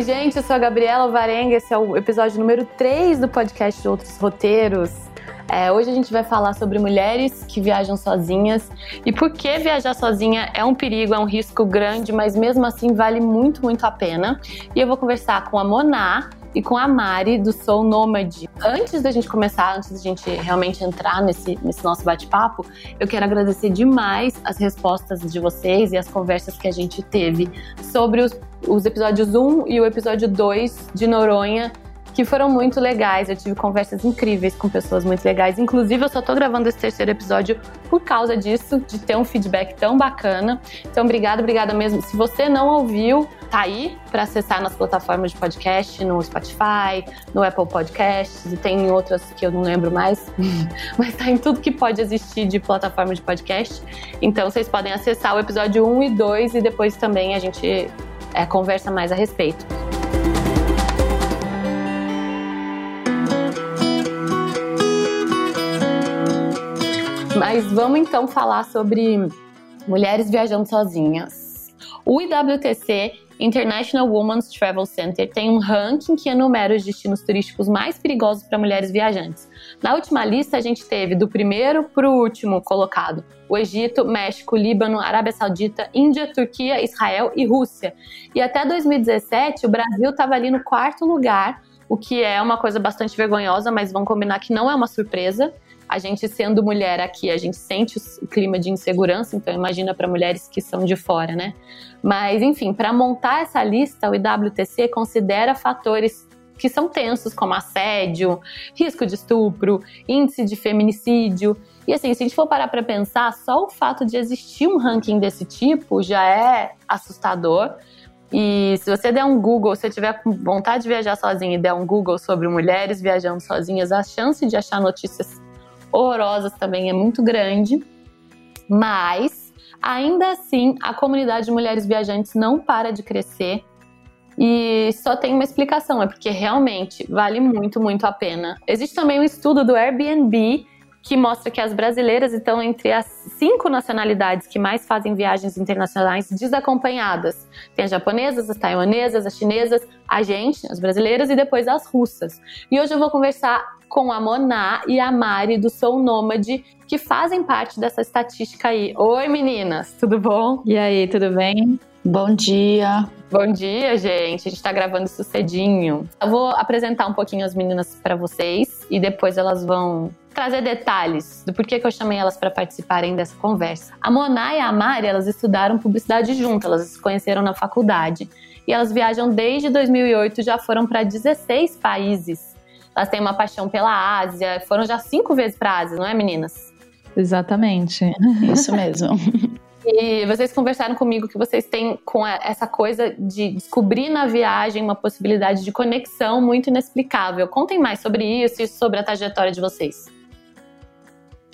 Oi, gente, eu sou a Gabriela Varenga, esse é o episódio número 3 do podcast de Outros Roteiros. É, hoje a gente vai falar sobre mulheres que viajam sozinhas e por que viajar sozinha é um perigo, é um risco grande, mas mesmo assim vale muito, muito a pena. E eu vou conversar com a Moná, e com a Mari do Soul Nomad. Antes da gente começar, antes da gente realmente entrar nesse, nesse nosso bate-papo, eu quero agradecer demais as respostas de vocês e as conversas que a gente teve sobre os, os episódios 1 e o episódio 2 de Noronha que foram muito legais. Eu tive conversas incríveis com pessoas muito legais. Inclusive, eu só tô gravando esse terceiro episódio por causa disso, de ter um feedback tão bacana. Então, obrigada, obrigada mesmo. Se você não ouviu, tá aí para acessar nas plataformas de podcast, no Spotify, no Apple Podcasts e tem outras que eu não lembro mais, mas tá em tudo que pode existir de plataforma de podcast. Então, vocês podem acessar o episódio 1 e 2 e depois também a gente é, conversa mais a respeito. Mas vamos então falar sobre mulheres viajando sozinhas. O IWTC International Women's Travel Center tem um ranking que enumera os destinos turísticos mais perigosos para mulheres viajantes. Na última lista, a gente teve do primeiro para o último colocado o Egito, México, Líbano, Arábia Saudita, Índia, Turquia, Israel e Rússia. E até 2017, o Brasil estava ali no quarto lugar, o que é uma coisa bastante vergonhosa, mas vamos combinar que não é uma surpresa a gente sendo mulher aqui, a gente sente o clima de insegurança, então imagina para mulheres que são de fora, né? Mas, enfim, para montar essa lista, o IWTC considera fatores que são tensos, como assédio, risco de estupro, índice de feminicídio. E assim, se a gente for parar para pensar, só o fato de existir um ranking desse tipo já é assustador. E se você der um Google, se você tiver vontade de viajar sozinha e der um Google sobre mulheres viajando sozinhas, a chance de achar notícias horrorosas também é muito grande, mas ainda assim a comunidade de mulheres viajantes não para de crescer. E só tem uma explicação, é porque realmente vale muito, muito a pena. Existe também um estudo do Airbnb que mostra que as brasileiras estão entre as cinco nacionalidades que mais fazem viagens internacionais desacompanhadas. Tem as japonesas, as taiwanesas, as chinesas, a gente, as brasileiras e depois as russas. E hoje eu vou conversar com a Moná e a Mari do Soul Nômade, que fazem parte dessa estatística aí. Oi meninas, tudo bom? E aí, tudo bem? Bom dia. Bom dia, gente. A gente tá gravando isso cedinho. Eu vou apresentar um pouquinho as meninas para vocês e depois elas vão trazer detalhes do porquê que eu chamei elas para participarem dessa conversa. A Mona e a Mari, elas estudaram publicidade juntas, elas se conheceram na faculdade. E elas viajam desde 2008, já foram para 16 países. Elas têm uma paixão pela Ásia, foram já cinco vezes para Ásia, não é, meninas? Exatamente. Isso mesmo. E vocês conversaram comigo que vocês têm com essa coisa de descobrir na viagem uma possibilidade de conexão muito inexplicável. Contem mais sobre isso e sobre a trajetória de vocês.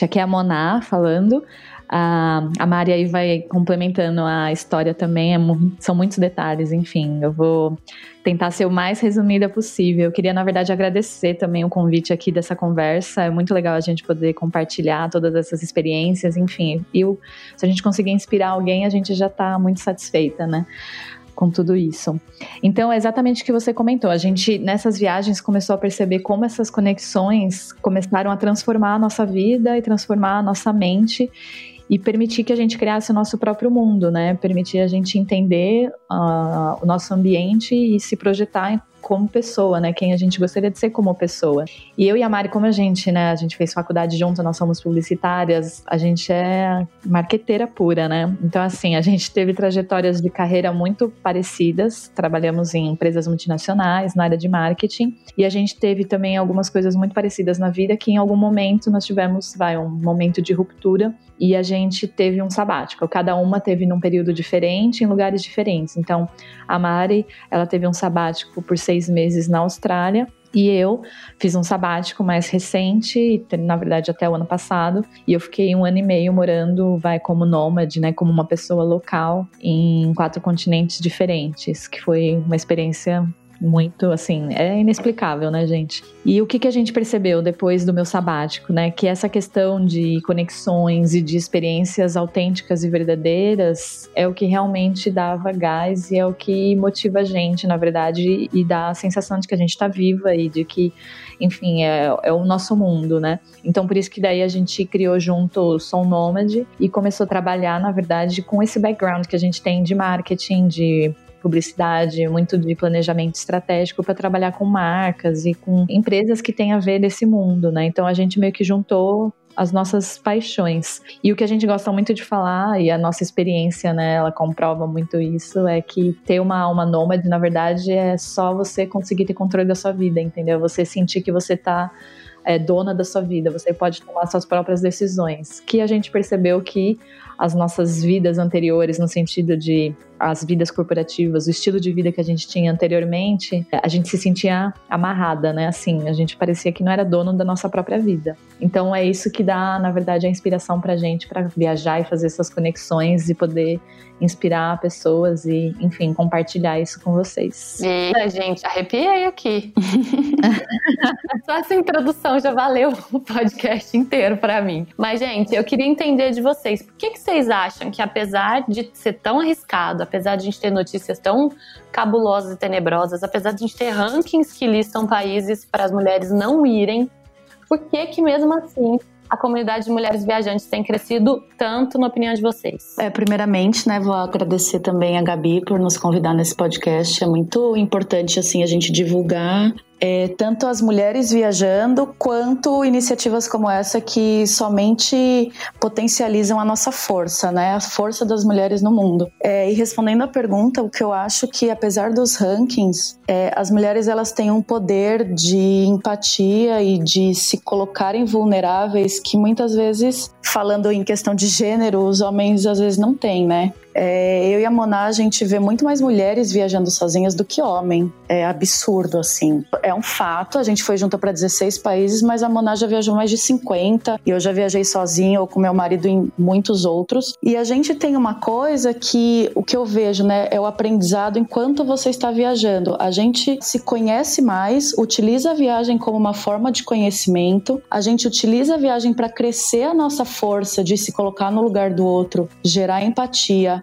Aqui é a Moná falando. A, a Mari aí vai complementando a história também, é, são muitos detalhes, enfim, eu vou tentar ser o mais resumida possível. Eu queria, na verdade, agradecer também o convite aqui dessa conversa, é muito legal a gente poder compartilhar todas essas experiências, enfim, e se a gente conseguir inspirar alguém, a gente já está muito satisfeita, né? com tudo isso. Então, é exatamente o que você comentou. A gente, nessas viagens, começou a perceber como essas conexões começaram a transformar a nossa vida e transformar a nossa mente e permitir que a gente criasse o nosso próprio mundo, né? Permitir a gente entender uh, o nosso ambiente e se projetar como pessoa, né? Quem a gente gostaria de ser como pessoa. E eu e a Mari, como a gente, né? A gente fez faculdade junto, nós somos publicitárias, a gente é marqueteira pura, né? Então, assim, a gente teve trajetórias de carreira muito parecidas, trabalhamos em empresas multinacionais, na área de marketing, e a gente teve também algumas coisas muito parecidas na vida que em algum momento nós tivemos, vai, um momento de ruptura e a gente teve um sabático. Cada uma teve num período diferente, em lugares diferentes. Então, a Mari, ela teve um sabático por seis meses na Austrália. E eu fiz um sabático mais recente, na verdade até o ano passado, e eu fiquei um ano e meio morando, vai como nômade, né, como uma pessoa local em quatro continentes diferentes, que foi uma experiência muito, assim, é inexplicável, né, gente? E o que, que a gente percebeu depois do meu sabático, né? Que essa questão de conexões e de experiências autênticas e verdadeiras é o que realmente dava gás e é o que motiva a gente, na verdade, e dá a sensação de que a gente está viva e de que, enfim, é, é o nosso mundo, né? Então, por isso que daí a gente criou junto o Som Nômade e começou a trabalhar, na verdade, com esse background que a gente tem de marketing, de publicidade, muito de planejamento estratégico para trabalhar com marcas e com empresas que têm a ver nesse mundo, né? Então a gente meio que juntou as nossas paixões. E o que a gente gosta muito de falar, e a nossa experiência, né, ela comprova muito isso, é que ter uma alma nômade, na verdade, é só você conseguir ter controle da sua vida, entendeu? Você sentir que você tá é, dona da sua vida, você pode tomar suas próprias decisões. Que a gente percebeu que as nossas vidas anteriores, no sentido de as vidas corporativas, o estilo de vida que a gente tinha anteriormente, a gente se sentia amarrada, né? Assim, a gente parecia que não era dono da nossa própria vida. Então é isso que dá, na verdade, a inspiração pra gente para viajar e fazer essas conexões e poder inspirar pessoas e, enfim, compartilhar isso com vocês. Eita, gente, arrepiei aqui. Só essa introdução já valeu o podcast inteiro para mim. Mas, gente, eu queria entender de vocês, por que, que vocês acham que apesar de ser tão arriscado, apesar de a gente ter notícias tão cabulosas e tenebrosas, apesar de a gente ter rankings que listam países para as mulheres não irem, por que que mesmo assim a comunidade de mulheres viajantes tem crescido tanto, na opinião de vocês? É, primeiramente, né, vou agradecer também a Gabi por nos convidar nesse podcast. É muito importante assim a gente divulgar é, tanto as mulheres viajando quanto iniciativas como essa que somente potencializam a nossa força, né? A força das mulheres no mundo. É, e respondendo à pergunta, o que eu acho que apesar dos rankings, é, as mulheres elas têm um poder de empatia e de se colocarem vulneráveis que muitas vezes, falando em questão de gênero, os homens às vezes não têm, né? É, eu e a Moná, a gente vê muito mais mulheres viajando sozinhas do que homem. É absurdo, assim. É um fato, a gente foi junto para 16 países, mas a Moná já viajou mais de 50 e eu já viajei sozinha ou com meu marido em muitos outros. E a gente tem uma coisa que o que eu vejo, né, é o aprendizado enquanto você está viajando. A gente se conhece mais, utiliza a viagem como uma forma de conhecimento, a gente utiliza a viagem para crescer a nossa força de se colocar no lugar do outro, gerar empatia,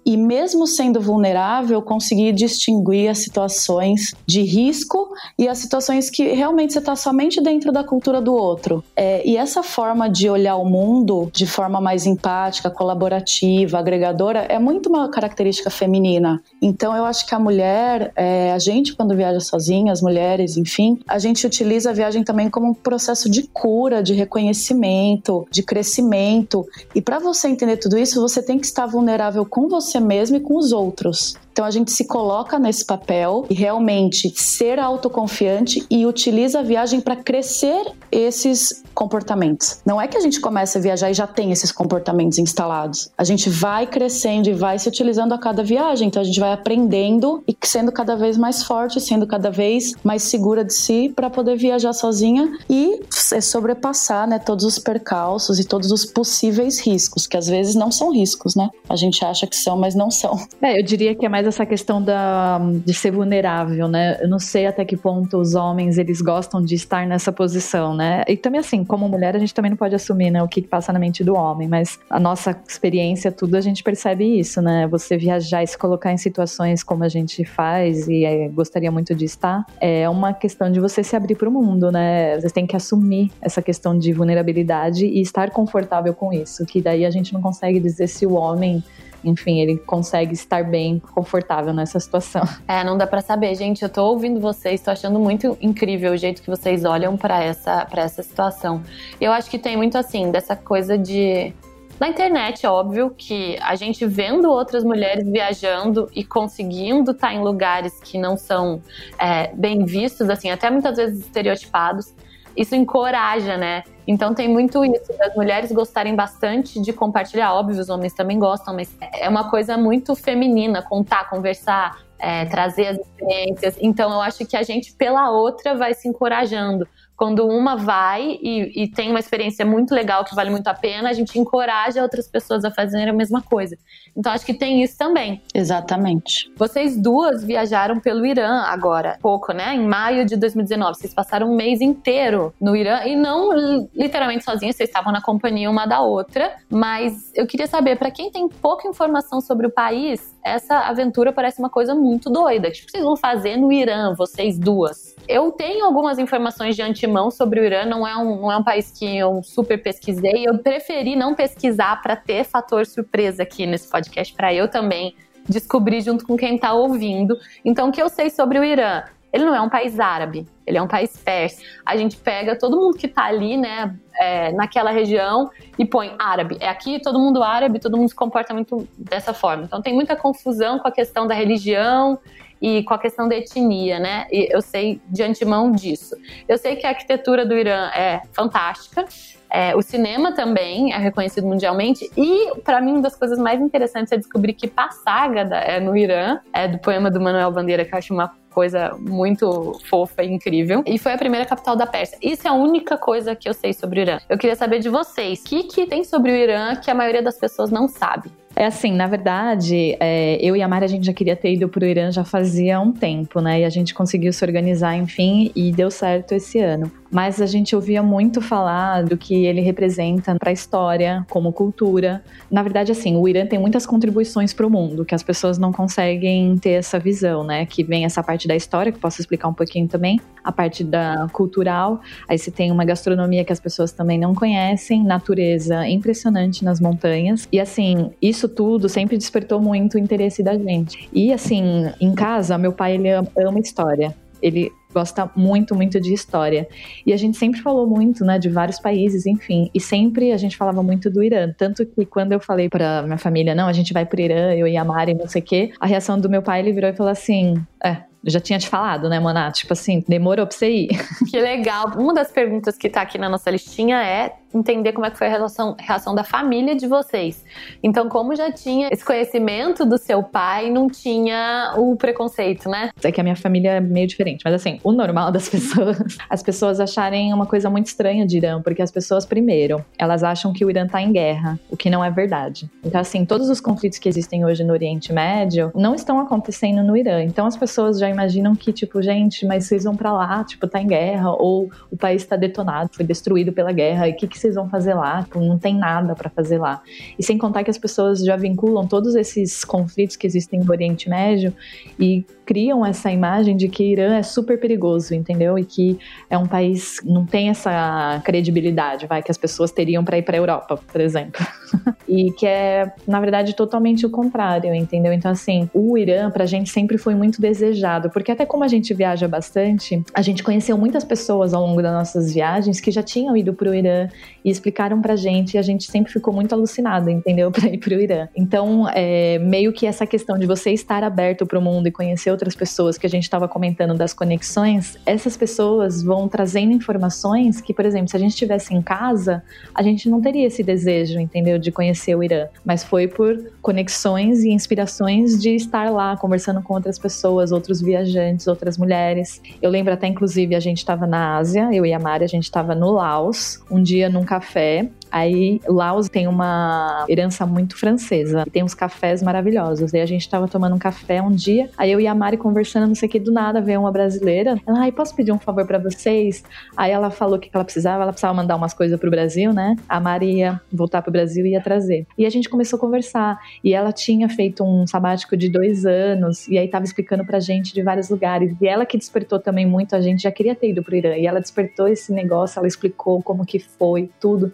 e mesmo sendo vulnerável, conseguir distinguir as situações de risco e as situações que realmente você está somente dentro da cultura do outro. É, e essa forma de olhar o mundo de forma mais empática, colaborativa, agregadora, é muito uma característica feminina. Então eu acho que a mulher, é, a gente quando viaja sozinha, as mulheres, enfim, a gente utiliza a viagem também como um processo de cura, de reconhecimento, de crescimento. E para você entender tudo isso, você tem que estar vulnerável com você mesmo e com os outros. Então a gente se coloca nesse papel e realmente ser autoconfiante e utiliza a viagem para crescer esses comportamentos. Não é que a gente começa a viajar e já tem esses comportamentos instalados. A gente vai crescendo e vai se utilizando a cada viagem. Então a gente vai aprendendo e sendo cada vez mais forte, sendo cada vez mais segura de si para poder viajar sozinha e sobrepassar, né, todos os percalços e todos os possíveis riscos, que às vezes não são riscos, né? A gente acha que são, mas não são. É, eu diria que é mais essa questão da, de ser vulnerável, né? Eu não sei até que ponto os homens eles gostam de estar nessa posição, né? E também assim, como mulher a gente também não pode assumir, né, o que passa na mente do homem, mas a nossa experiência, tudo a gente percebe isso, né? Você viajar e se colocar em situações como a gente faz e é, gostaria muito de estar, é uma questão de você se abrir para o mundo, né? Você tem que assumir essa questão de vulnerabilidade e estar confortável com isso, que daí a gente não consegue dizer se o homem enfim, ele consegue estar bem confortável nessa situação. É, não dá para saber, gente. Eu tô ouvindo vocês, tô achando muito incrível o jeito que vocês olham para essa para essa situação. Eu acho que tem muito assim dessa coisa de na internet, óbvio que a gente vendo outras mulheres viajando e conseguindo estar tá em lugares que não são é, bem vistos, assim, até muitas vezes estereotipados, isso encoraja, né? Então tem muito isso, das mulheres gostarem bastante de compartilhar, óbvio, os homens também gostam, mas é uma coisa muito feminina, contar, conversar, é, trazer as experiências. Então eu acho que a gente, pela outra, vai se encorajando quando uma vai e, e, tem uma experiência muito legal que vale muito a pena, a gente encoraja outras pessoas a fazerem a mesma coisa. Então acho que tem isso também. Exatamente. Vocês duas viajaram pelo Irã agora, pouco, né? Em maio de 2019. Vocês passaram um mês inteiro no Irã e não literalmente sozinhas, vocês estavam na companhia uma da outra. Mas eu queria saber, para quem tem pouca informação sobre o país, essa aventura parece uma coisa muito doida. O que vocês vão fazer no Irã, vocês duas? Eu tenho algumas informações de antemão sobre o Irã, não é um, não é um país que eu super pesquisei. Eu preferi não pesquisar para ter fator surpresa aqui nesse podcast, para eu também descobrir junto com quem está ouvindo. Então, o que eu sei sobre o Irã? Ele não é um país árabe, ele é um país persa. A gente pega todo mundo que está ali, né, é, naquela região e põe árabe. É aqui todo mundo árabe, todo mundo se comporta muito dessa forma. Então tem muita confusão com a questão da religião e com a questão da etnia, né? E eu sei de antemão disso. Eu sei que a arquitetura do Irã é fantástica. É, o cinema também é reconhecido mundialmente e para mim uma das coisas mais interessantes é descobrir que Passagada é no Irã, é do poema do Manuel Bandeira que eu acho uma coisa muito fofa e incrível. E foi a primeira capital da Pérsia. Isso é a única coisa que eu sei sobre o Irã. Eu queria saber de vocês, o que, que tem sobre o Irã que a maioria das pessoas não sabe? É assim, na verdade, é, eu e a Mari a gente já queria ter ido pro Irã já fazia um tempo, né? E a gente conseguiu se organizar, enfim, e deu certo esse ano. Mas a gente ouvia muito falar do que ele representa para a história, como cultura. Na verdade, assim, o Irã tem muitas contribuições para o mundo que as pessoas não conseguem ter essa visão, né? Que vem essa parte da história, que posso explicar um pouquinho também, a parte da cultural. Aí você tem uma gastronomia que as pessoas também não conhecem, natureza impressionante nas montanhas. E assim, isso tudo sempre despertou muito o interesse da gente. E assim, em casa, meu pai ele ama história. Ele gosta muito, muito de história. E a gente sempre falou muito, né, de vários países, enfim. E sempre a gente falava muito do Irã. Tanto que quando eu falei pra minha família, não, a gente vai pro Irã, eu e a Mari, não sei o quê, a reação do meu pai, ele virou e falou assim: é, já tinha te falado, né, Moná? Tipo assim, demorou pra você ir. Que legal. Uma das perguntas que tá aqui na nossa listinha é entender como é que foi a relação, reação da família de vocês. Então, como já tinha esse conhecimento do seu pai, não tinha o preconceito, né? É que a minha família é meio diferente, mas assim, o normal das pessoas, as pessoas acharem uma coisa muito estranha de Irã, porque as pessoas, primeiro, elas acham que o Irã tá em guerra, o que não é verdade. Então, assim, todos os conflitos que existem hoje no Oriente Médio não estão acontecendo no Irã. Então, as pessoas já imaginam que, tipo, gente, mas vocês vão para lá, tipo, tá em guerra, ou o país está detonado, foi destruído pela guerra, e o que, que vocês vão fazer lá? Tipo, não tem nada para fazer lá. E sem contar que as pessoas já vinculam todos esses conflitos que existem no Oriente Médio e criam essa imagem de que Irã é super perigoso, entendeu? E que é um país não tem essa credibilidade, vai que as pessoas teriam para ir para Europa, por exemplo. e que é, na verdade, totalmente o contrário, entendeu? Então assim, o Irã pra gente sempre foi muito desejado, porque até como a gente viaja bastante, a gente conheceu muitas pessoas ao longo das nossas viagens que já tinham ido pro Irã e explicaram pra gente e a gente sempre ficou muito alucinada, entendeu? Pra ir pro Irã. Então, é, meio que essa questão de você estar aberto pro mundo e conhecer outras pessoas que a gente estava comentando das conexões, essas pessoas vão trazendo informações que, por exemplo, se a gente estivesse em casa, a gente não teria esse desejo, entendeu? De conhecer o Irã. Mas foi por conexões e inspirações de estar lá conversando com outras pessoas, outros viajantes, outras mulheres. Eu lembro até, inclusive, a gente estava na Ásia, eu e a Mari, a gente estava no Laos, um dia num café Aí Laos tem uma herança muito francesa. Tem uns cafés maravilhosos. E a gente tava tomando um café um dia. Aí eu e a Mari conversando, não sei o que, do nada veio uma brasileira. Ela, ai, posso pedir um favor para vocês? Aí ela falou que ela precisava, ela precisava mandar umas coisas pro Brasil, né? A Mari ia voltar pro Brasil e ia trazer. E a gente começou a conversar. E ela tinha feito um sabático de dois anos. E aí tava explicando pra gente de vários lugares. E ela que despertou também muito, a gente já queria ter ido pro Irã. E ela despertou esse negócio, ela explicou como que foi, tudo.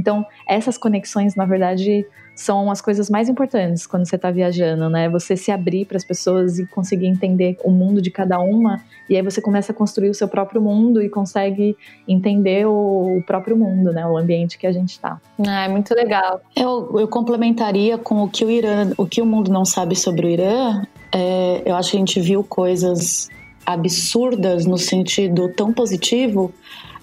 Então, essas conexões, na verdade, são as coisas mais importantes quando você está viajando, né? Você se abrir para as pessoas e conseguir entender o mundo de cada uma, e aí você começa a construir o seu próprio mundo e consegue entender o próprio mundo, né? O ambiente que a gente está. Ah, é muito legal. Eu, eu complementaria com o que o Irã, o que o mundo não sabe sobre o Irã. É, eu acho que a gente viu coisas absurdas no sentido tão positivo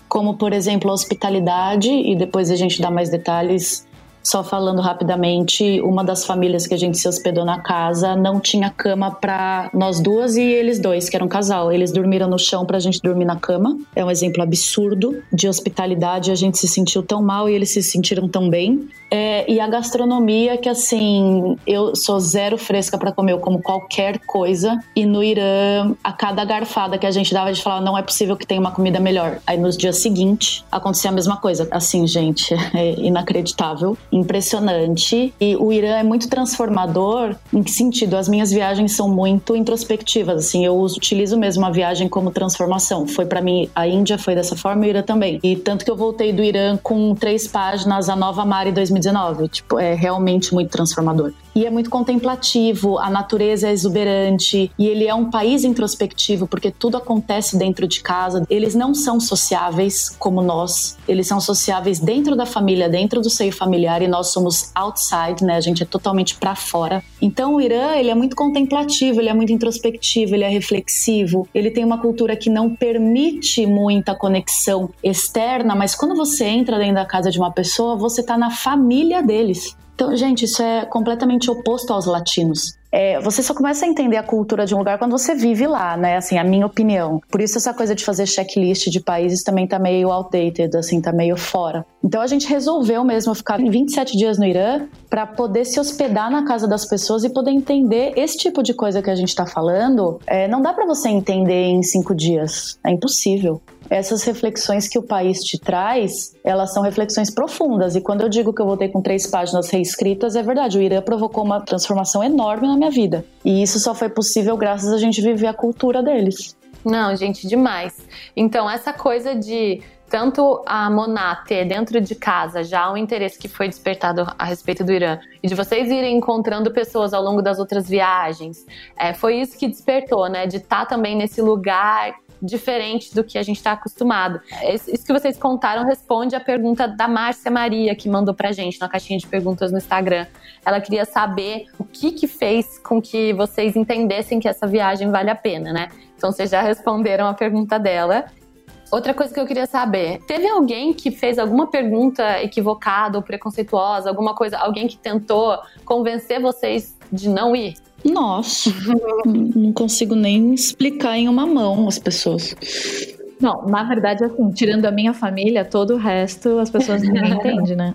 como, por exemplo, a hospitalidade, e depois a gente dá mais detalhes Só falando rapidamente, uma das famílias que a gente se hospedou na casa não tinha cama para nós duas e eles dois, que eram um casal. Eles dormiram no chão pra gente dormir na cama. É um exemplo absurdo de hospitalidade. A gente se sentiu tão mal e eles se sentiram tão bem. É, e a gastronomia, que assim, eu sou zero fresca para comer, eu como qualquer coisa. E no Irã, a cada garfada que a gente dava, a gente falava, não é possível que tenha uma comida melhor. Aí nos dias seguintes, acontecia a mesma coisa. Assim, gente, é inacreditável, impressionante. E o Irã é muito transformador. Em que sentido? As minhas viagens são muito introspectivas, assim, eu utilizo mesmo a viagem como transformação. Foi para mim, a Índia foi dessa forma o Irã também. E tanto que eu voltei do Irã com três páginas, a Nova Mari 2019 2019. Tipo, é realmente muito transformador. E é muito contemplativo, a natureza é exuberante e ele é um país introspectivo porque tudo acontece dentro de casa. Eles não são sociáveis como nós, eles são sociáveis dentro da família, dentro do seio familiar e nós somos outside, né? A gente é totalmente para fora. Então o Irã, ele é muito contemplativo, ele é muito introspectivo, ele é reflexivo, ele tem uma cultura que não permite muita conexão externa, mas quando você entra dentro da casa de uma pessoa, você tá na família deles. Então, gente, isso é completamente oposto aos latinos. É, você só começa a entender a cultura de um lugar quando você vive lá, né? Assim, a minha opinião. Por isso essa coisa de fazer checklist de países também tá meio outdated, assim, tá meio fora. Então a gente resolveu mesmo ficar 27 dias no Irã para poder se hospedar na casa das pessoas e poder entender esse tipo de coisa que a gente tá falando. É, não dá para você entender em cinco dias. É impossível essas reflexões que o país te traz, elas são reflexões profundas. E quando eu digo que eu voltei com três páginas reescritas, é verdade. O Irã provocou uma transformação enorme na minha vida. E isso só foi possível graças a gente viver a cultura deles. Não, gente, demais. Então, essa coisa de tanto a Moná ter dentro de casa já um interesse que foi despertado a respeito do Irã e de vocês irem encontrando pessoas ao longo das outras viagens, é, foi isso que despertou, né? De estar tá também nesse lugar diferente do que a gente está acostumado. Isso que vocês contaram responde a pergunta da Márcia Maria, que mandou pra gente na caixinha de perguntas no Instagram. Ela queria saber o que que fez com que vocês entendessem que essa viagem vale a pena, né? Então vocês já responderam a pergunta dela. Outra coisa que eu queria saber: teve alguém que fez alguma pergunta equivocada ou preconceituosa, alguma coisa, alguém que tentou convencer vocês de não ir? Nossa, não consigo nem explicar em uma mão as pessoas. Não, na verdade, assim, tirando a minha família, todo o resto as pessoas ninguém entende, né?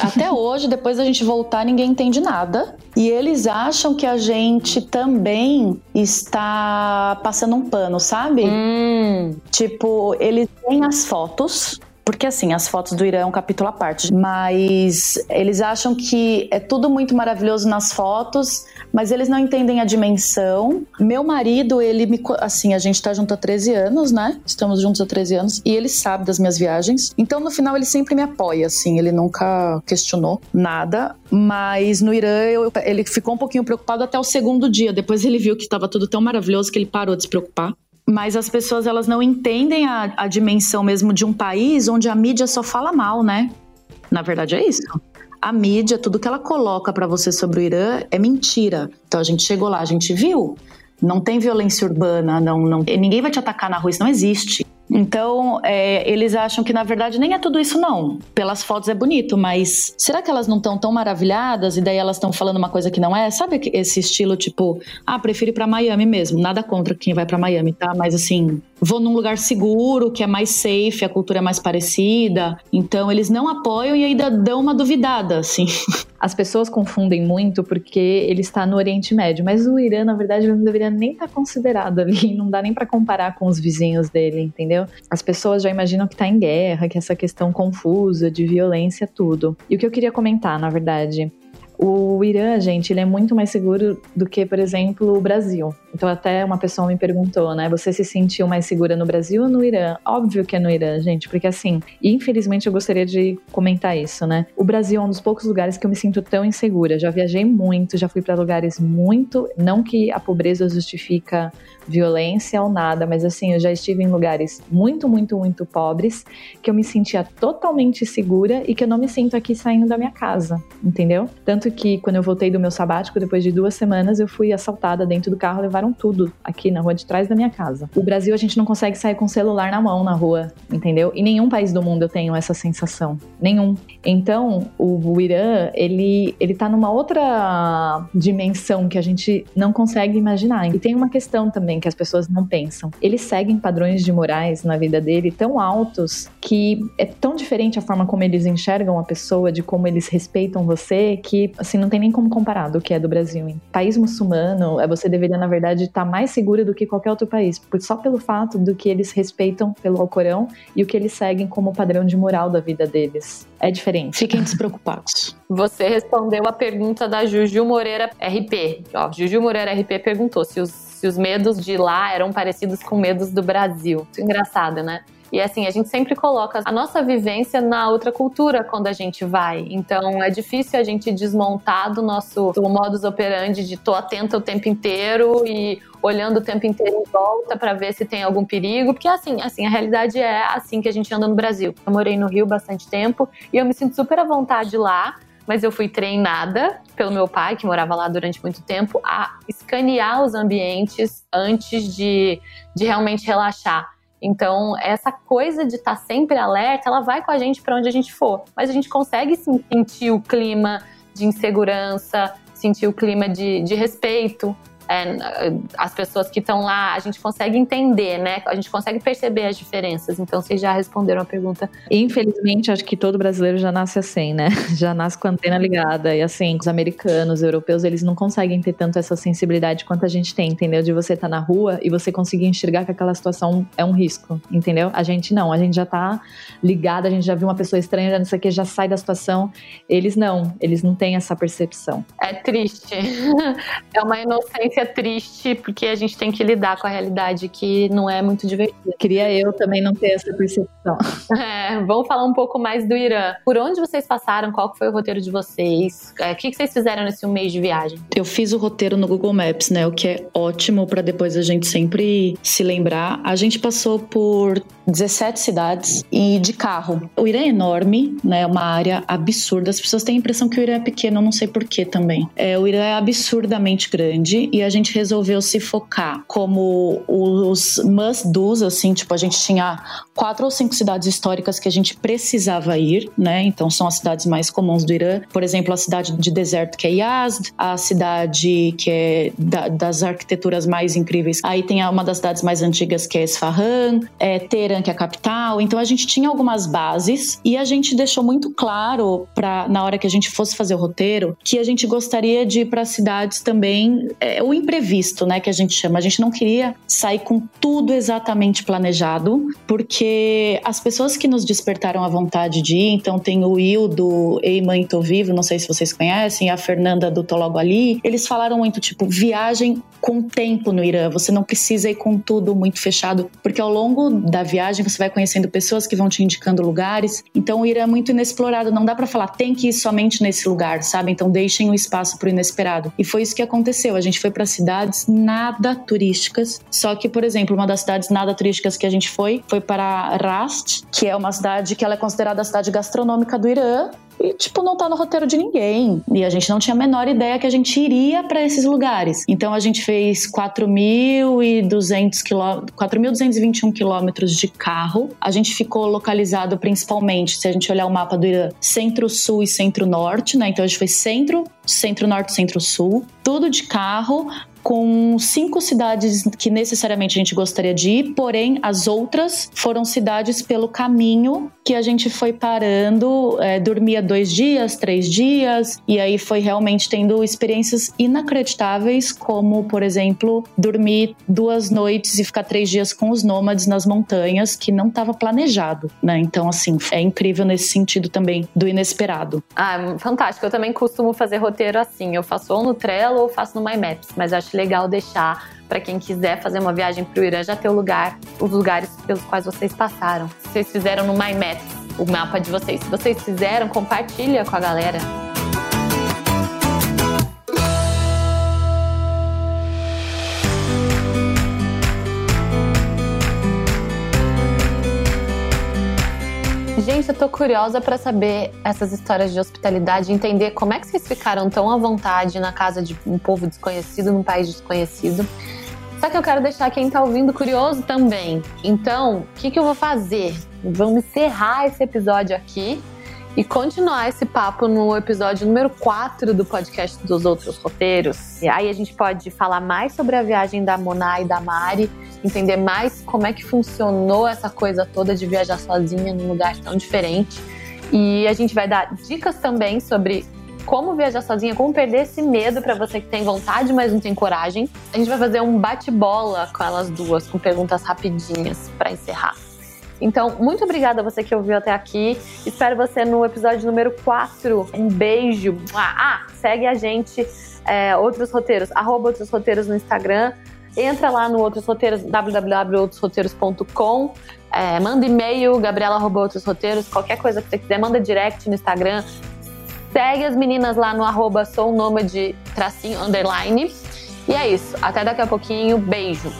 Até hoje, depois da gente voltar, ninguém entende nada. E eles acham que a gente também está passando um pano, sabe? Hum. Tipo, eles têm as fotos porque assim, as fotos do Irã é um capítulo à parte, mas eles acham que é tudo muito maravilhoso nas fotos, mas eles não entendem a dimensão. Meu marido, ele me. Assim, a gente tá junto há 13 anos, né? Estamos juntos há 13 anos, e ele sabe das minhas viagens. Então, no final, ele sempre me apoia, assim, ele nunca questionou nada. Mas no Irã, eu, ele ficou um pouquinho preocupado até o segundo dia. Depois ele viu que estava tudo tão maravilhoso que ele parou de se preocupar mas as pessoas elas não entendem a, a dimensão mesmo de um país onde a mídia só fala mal, né? Na verdade é isso. A mídia, tudo que ela coloca para você sobre o Irã é mentira. Então a gente chegou lá, a gente viu. Não tem violência urbana, não, não, ninguém vai te atacar na rua, isso não existe. Então, é, eles acham que na verdade nem é tudo isso, não. Pelas fotos é bonito, mas será que elas não estão tão maravilhadas e daí elas estão falando uma coisa que não é? Sabe esse estilo tipo, ah, prefiro ir pra Miami mesmo? Nada contra quem vai para Miami, tá? Mas assim, vou num lugar seguro, que é mais safe, a cultura é mais parecida. Então, eles não apoiam e ainda dão uma duvidada, assim. As pessoas confundem muito porque ele está no Oriente Médio, mas o Irã, na verdade, não deveria nem estar considerado ali, não dá nem para comparar com os vizinhos dele, entendeu? As pessoas já imaginam que tá em guerra, que essa questão confusa de violência, tudo. E o que eu queria comentar, na verdade, o Irã, gente, ele é muito mais seguro do que, por exemplo, o Brasil. Então, até uma pessoa me perguntou, né? Você se sentiu mais segura no Brasil ou no Irã? Óbvio que é no Irã, gente, porque assim, infelizmente eu gostaria de comentar isso, né? O Brasil é um dos poucos lugares que eu me sinto tão insegura. Já viajei muito, já fui para lugares muito. Não que a pobreza justifica violência ou nada, mas assim, eu já estive em lugares muito, muito, muito pobres que eu me sentia totalmente segura e que eu não me sinto aqui saindo da minha casa, entendeu? Tanto que quando eu voltei do meu sabático, depois de duas semanas, eu fui assaltada dentro do carro, levaram tudo aqui na rua de trás da minha casa. O Brasil, a gente não consegue sair com o celular na mão na rua, entendeu? Em nenhum país do mundo eu tenho essa sensação. Nenhum. Então, o, o Irã, ele, ele tá numa outra dimensão que a gente não consegue imaginar. E tem uma questão também que as pessoas não pensam. Eles seguem padrões de morais na vida dele tão altos que é tão diferente a forma como eles enxergam a pessoa, de como eles respeitam você, que assim não tem nem como comparar do que é do Brasil. Em país muçulmano, é, você deveria na verdade estar mais segura do que qualquer outro país, só pelo fato do que eles respeitam pelo Alcorão e o que eles seguem como padrão de moral da vida deles. É diferente. Fiquem despreocupados. Você respondeu a pergunta da Juju Moreira RP. Ó, Juju Moreira RP perguntou se os, se os medos de lá eram parecidos com medos do Brasil. Muito engraçado, né? E assim, a gente sempre coloca a nossa vivência na outra cultura quando a gente vai. Então é difícil a gente desmontar do nosso do modus operandi de tô atenta o tempo inteiro e olhando o tempo inteiro em volta para ver se tem algum perigo, porque assim, assim, a realidade é assim que a gente anda no Brasil. Eu morei no Rio bastante tempo e eu me sinto super à vontade lá mas eu fui treinada pelo meu pai, que morava lá durante muito tempo, a escanear os ambientes antes de, de realmente relaxar. Então, essa coisa de estar tá sempre alerta, ela vai com a gente para onde a gente for. Mas a gente consegue sentir o clima de insegurança, sentir o clima de, de respeito, é, as pessoas que estão lá, a gente consegue entender, né? A gente consegue perceber as diferenças. Então, vocês já responderam a pergunta. Infelizmente, acho que todo brasileiro já nasce assim, né? Já nasce com a antena ligada. E assim, os americanos, os europeus, eles não conseguem ter tanto essa sensibilidade quanto a gente tem, entendeu? De você estar tá na rua e você conseguir enxergar que aquela situação é um risco, entendeu? A gente não, a gente já tá ligado, a gente já viu uma pessoa estranha, já não sei o que, já sai da situação. Eles não, eles não têm essa percepção. É triste. é uma inocência é triste, porque a gente tem que lidar com a realidade que não é muito divertida. Queria eu também não ter essa percepção. É, vamos falar um pouco mais do Irã. Por onde vocês passaram? Qual foi o roteiro de vocês? É, o que vocês fizeram nesse um mês de viagem? Eu fiz o roteiro no Google Maps, né? O que é ótimo para depois a gente sempre se lembrar. A gente passou por 17 cidades e de carro. O Irã é enorme, né? É uma área absurda. As pessoas têm a impressão que o Irã é pequeno, eu não sei porquê também. É, o Irã é absurdamente grande e a gente resolveu se focar como os must-dos, assim, tipo, a gente tinha quatro ou cinco cidades históricas que a gente precisava ir, né? Então são as cidades mais comuns do Irã. Por exemplo, a cidade de deserto que é Yazd, a cidade que é da, das arquiteturas mais incríveis. Aí tem uma das cidades mais antigas que é Esfahan, é Teheran, que é a capital. Então a gente tinha algumas bases e a gente deixou muito claro para na hora que a gente fosse fazer o roteiro que a gente gostaria de ir para cidades também é, o imprevisto, né, que a gente chama. A gente não queria sair com tudo exatamente planejado, porque as pessoas que nos despertaram a vontade de ir, então tem o Will do Ei Mãe Tô Vivo, não sei se vocês conhecem, a Fernanda do Tô Logo Ali, eles falaram muito tipo, viagem com tempo no Irã, você não precisa ir com tudo muito fechado, porque ao longo da viagem você vai conhecendo pessoas que vão te indicando lugares, então o Irã é muito inexplorado, não dá para falar tem que ir somente nesse lugar, sabe? Então deixem o espaço pro inesperado. E foi isso que aconteceu, a gente foi para cidades nada turísticas. Só que, por exemplo, uma das cidades nada turísticas que a gente foi foi para Rast, que é uma cidade que ela é considerada a cidade gastronômica do Irã e, tipo, não tá no roteiro de ninguém. E a gente não tinha a menor ideia que a gente iria para esses lugares. Então a gente fez 4.200 quilômetros, 4.221 quilômetros de carro. A gente ficou localizado principalmente, se a gente olhar o mapa do Irã, centro-sul e centro-norte, né? Então a gente foi centro, centro-norte, centro-sul, tudo de carro com cinco cidades que necessariamente a gente gostaria de ir, porém as outras foram cidades pelo caminho que a gente foi parando, é, dormia dois dias, três dias, e aí foi realmente tendo experiências inacreditáveis, como, por exemplo, dormir duas noites e ficar três dias com os nômades nas montanhas, que não estava planejado, né? Então, assim, é incrível nesse sentido também do inesperado. Ah, fantástico. Eu também costumo fazer roteiro assim. Eu faço ou no Trello ou faço no My Maps, mas acho legal deixar para quem quiser fazer uma viagem para o Irã já ter o lugar, os lugares pelos quais vocês passaram. Vocês fizeram no My Maps o mapa de vocês. Se vocês fizeram, compartilha com a galera. Gente, eu tô curiosa para saber essas histórias de hospitalidade, entender como é que vocês ficaram tão à vontade na casa de um povo desconhecido, num país desconhecido. Só que eu quero deixar quem tá ouvindo curioso também. Então, o que, que eu vou fazer? Vamos encerrar esse episódio aqui e continuar esse papo no episódio número 4 do podcast dos outros roteiros. E aí a gente pode falar mais sobre a viagem da Mona e da Mari, entender mais como é que funcionou essa coisa toda de viajar sozinha num lugar tão diferente. E a gente vai dar dicas também sobre como viajar sozinha, como perder esse medo para você que tem vontade, mas não tem coragem. A gente vai fazer um bate-bola com elas duas, com perguntas rapidinhas para encerrar. Então, muito obrigada a você que ouviu até aqui. Espero você no episódio número 4. Um beijo. Ah, segue a gente, é, Outros Roteiros, arroba Outros Roteiros no Instagram. Entra lá no Outros Roteiros, www.outrosroteiros.com. É, manda e-mail, gabriela.outrosroteiros, qualquer coisa que você quiser, manda direct no Instagram. Segue as meninas lá no arroba sounômade, tracinho, underline. E é isso. Até daqui a pouquinho. Beijo.